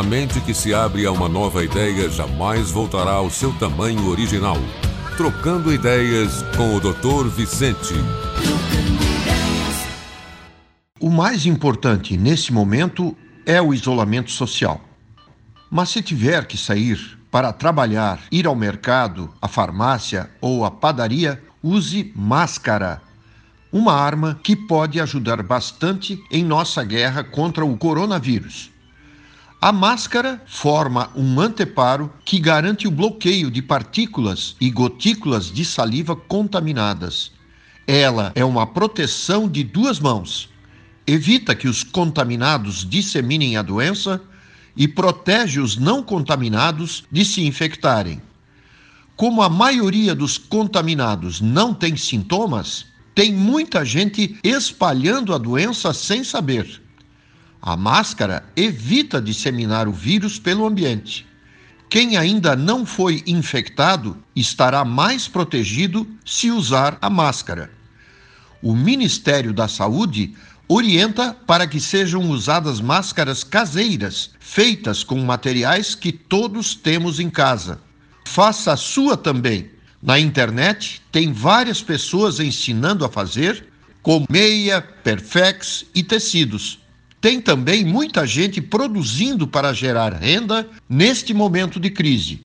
A mente que se abre a uma nova ideia jamais voltará ao seu tamanho original. Trocando ideias com o Dr. Vicente. O mais importante nesse momento é o isolamento social. Mas se tiver que sair para trabalhar, ir ao mercado, à farmácia ou à padaria, use máscara. Uma arma que pode ajudar bastante em nossa guerra contra o coronavírus. A máscara forma um anteparo que garante o bloqueio de partículas e gotículas de saliva contaminadas. Ela é uma proteção de duas mãos. Evita que os contaminados disseminem a doença e protege os não contaminados de se infectarem. Como a maioria dos contaminados não tem sintomas, tem muita gente espalhando a doença sem saber. A máscara evita disseminar o vírus pelo ambiente. Quem ainda não foi infectado estará mais protegido se usar a máscara. O Ministério da Saúde orienta para que sejam usadas máscaras caseiras, feitas com materiais que todos temos em casa. Faça a sua também. Na internet tem várias pessoas ensinando a fazer, com meia, perfex e tecidos. Tem também muita gente produzindo para gerar renda neste momento de crise.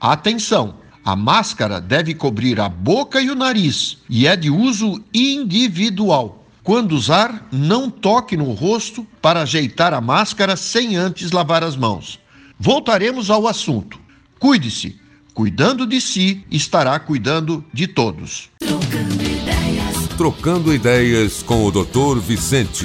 Atenção! A máscara deve cobrir a boca e o nariz e é de uso individual. Quando usar, não toque no rosto para ajeitar a máscara sem antes lavar as mãos. Voltaremos ao assunto. Cuide-se. Cuidando de si, estará cuidando de todos. Trocando ideias, Trocando ideias com o Dr. Vicente.